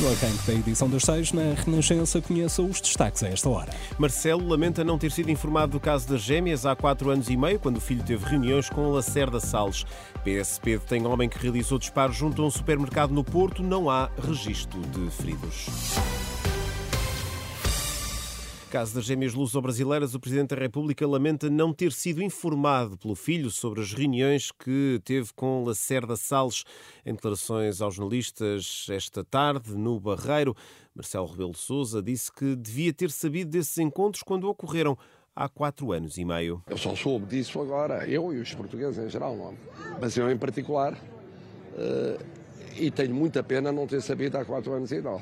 No arranque da edição das seis, na Renascença, conheça os destaques a esta hora. Marcelo lamenta não ter sido informado do caso das gêmeas há quatro anos e meio, quando o filho teve reuniões com Lacerda Salles. PSP tem homem que realizou disparos junto a um supermercado no Porto. Não há registro de feridos. Caso das gêmeas luso-brasileiras, o Presidente da República lamenta não ter sido informado pelo filho sobre as reuniões que teve com Lacerda Salles. Em declarações aos jornalistas esta tarde, no Barreiro, Marcelo Rebelo de Sousa disse que devia ter sabido desses encontros quando ocorreram há quatro anos e meio. Eu só soube disso agora, eu e os portugueses em geral, não? É? mas eu em particular, uh, e tenho muita pena não ter sabido há quatro anos e tal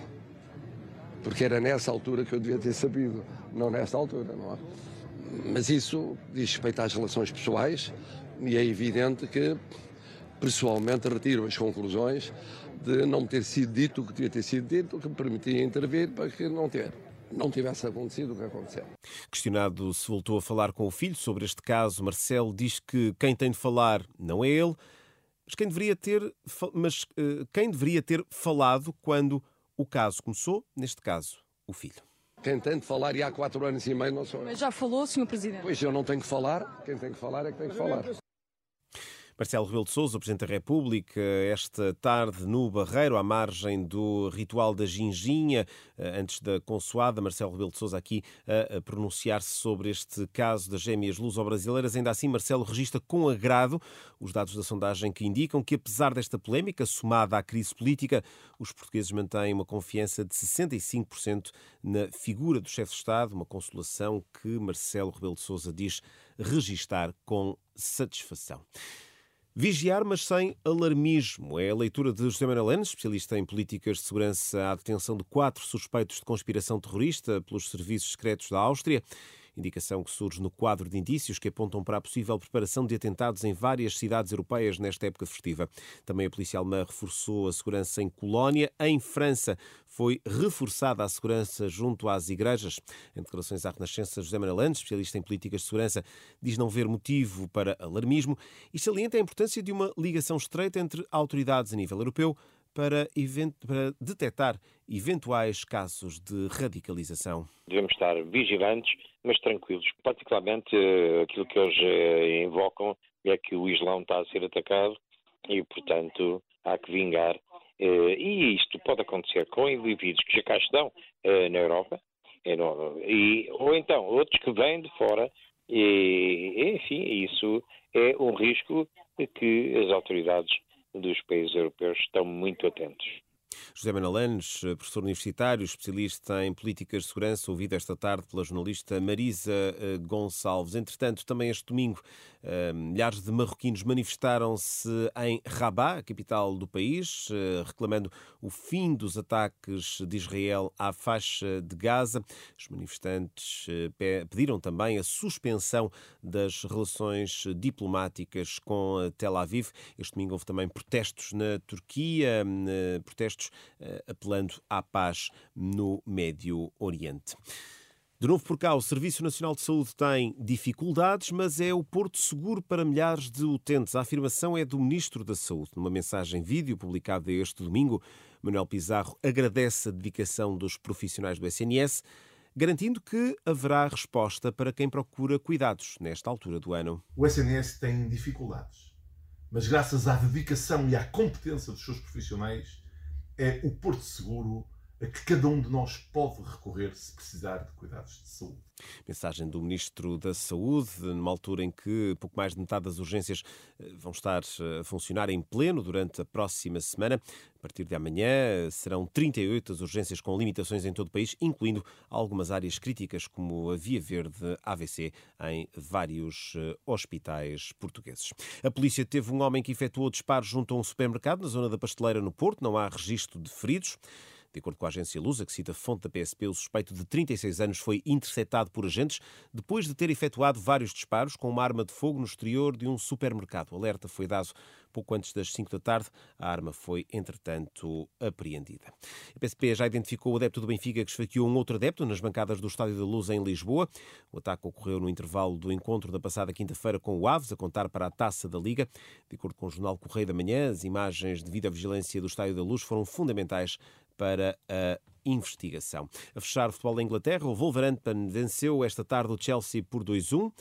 porque era nessa altura que eu devia ter sabido, não nesta altura, não é? Mas isso diz respeito às relações pessoais e é evidente que, pessoalmente, retiro as conclusões de não ter sido dito o que devia ter sido dito, o que me permitia intervir para que não ter não tivesse acontecido o que aconteceu. Questionado se voltou a falar com o filho sobre este caso, Marcelo diz que quem tem de falar não é ele, mas quem deveria ter, mas, uh, quem deveria ter falado quando o caso começou, neste caso, o filho. Quem tem de falar, e há quatro anos e meio não sou Mas já falou, Sr. Presidente? Pois eu não tenho que falar, quem tem que falar é que tem que falar. Marcelo Rebelo de Sousa, Presidente da República, esta tarde no Barreiro, à margem do ritual da ginginha, eh, antes da consoada, Marcelo Rebelo de Sousa aqui a pronunciar-se sobre este caso das gêmeas luso-brasileiras. Ainda assim, Marcelo registra com agrado os dados da sondagem que indicam que, apesar desta polémica, somada à crise política, os portugueses mantêm uma confiança de 65% na figura do chefe de Estado, uma consolação que Marcelo Rebelo de Sousa diz registar com satisfação. Vigiar, mas sem alarmismo. É a leitura de José Manuel Lenes, especialista em políticas de segurança à detenção de quatro suspeitos de conspiração terrorista pelos serviços secretos da Áustria indicação que surge no quadro de indícios que apontam para a possível preparação de atentados em várias cidades europeias nesta época festiva. Também a polícia alemã reforçou a segurança em Colónia. Em França foi reforçada a segurança junto às igrejas. Em declarações à Renascença, José Manuel especialista em políticas de segurança, diz não ver motivo para alarmismo e salienta a importância de uma ligação estreita entre autoridades a nível europeu para, para detectar eventuais casos de radicalização. Devemos estar vigilantes, mas tranquilos. Particularmente eh, aquilo que eles eh, invocam é que o Islão está a ser atacado e, portanto, há que vingar. Eh, e isto pode acontecer com indivíduos que já cá estão na Europa, e, ou então outros que vêm de fora, e, enfim, isso é um risco que as autoridades dos países europeus estão muito atentos. José Manuel Lanes, professor universitário, especialista em políticas de segurança, ouvido esta tarde pela jornalista Marisa eh, Gonçalves. Entretanto, também este domingo, eh, milhares de marroquinos manifestaram-se em Rabat, a capital do país, eh, reclamando o fim dos ataques de Israel à faixa de Gaza. Os manifestantes pediram também a suspensão das relações diplomáticas com Tel Aviv. Este domingo houve também protestos na Turquia, protestos eh, apelando à paz no Médio Oriente. De novo por cá, o Serviço Nacional de Saúde tem dificuldades, mas é o porto seguro para milhares de utentes. A afirmação é do Ministro da Saúde. Numa mensagem vídeo publicada este domingo, Manuel Pizarro agradece a dedicação dos profissionais do SNS, garantindo que haverá resposta para quem procura cuidados nesta altura do ano. O SNS tem dificuldades, mas graças à dedicação e à competência dos seus profissionais, é o porto seguro a que cada um de nós pode recorrer se precisar de cuidados de saúde. Mensagem do Ministro da Saúde, numa altura em que pouco mais de metade das urgências eh, vão estar eh, a funcionar em pleno durante a próxima semana. A partir de amanhã serão 38 as urgências com limitações em todo o país, incluindo algumas áreas críticas, como a Via Verde AVC, em vários eh, hospitais portugueses. A polícia teve um homem que efetuou disparos junto a um supermercado na zona da Pasteleira, no Porto. Não há registro de feridos. De acordo com a agência Lusa, que cita fonte da PSP, o suspeito de 36 anos foi interceptado por agentes depois de ter efetuado vários disparos com uma arma de fogo no exterior de um supermercado. O alerta foi dado pouco antes das 5 da tarde. A arma foi, entretanto, apreendida. A PSP já identificou o adepto do Benfica que esfaqueou um outro adepto nas bancadas do Estádio da Luz em Lisboa. O ataque ocorreu no intervalo do encontro da passada quinta-feira com o Aves, a contar para a taça da Liga. De acordo com o jornal Correio da Manhã, as imagens de videovigilância do Estádio da Luz foram fundamentais para a investigação. A fechar o futebol da Inglaterra, o Wolverhampton venceu esta tarde o Chelsea por 2-1.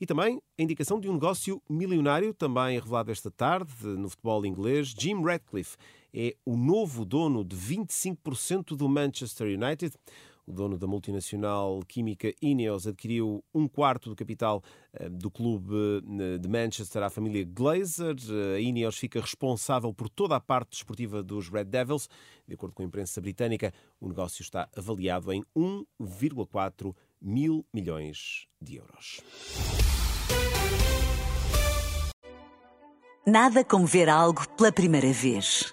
E também a indicação de um negócio milionário, também revelado esta tarde no futebol inglês. Jim Ratcliffe é o novo dono de 25% do Manchester United. O dono da multinacional química Ineos adquiriu um quarto do capital eh, do clube eh, de Manchester à família Glazer. A Ineos fica responsável por toda a parte desportiva dos Red Devils. De acordo com a imprensa britânica, o negócio está avaliado em 1,4 mil milhões de euros. Nada como ver algo pela primeira vez.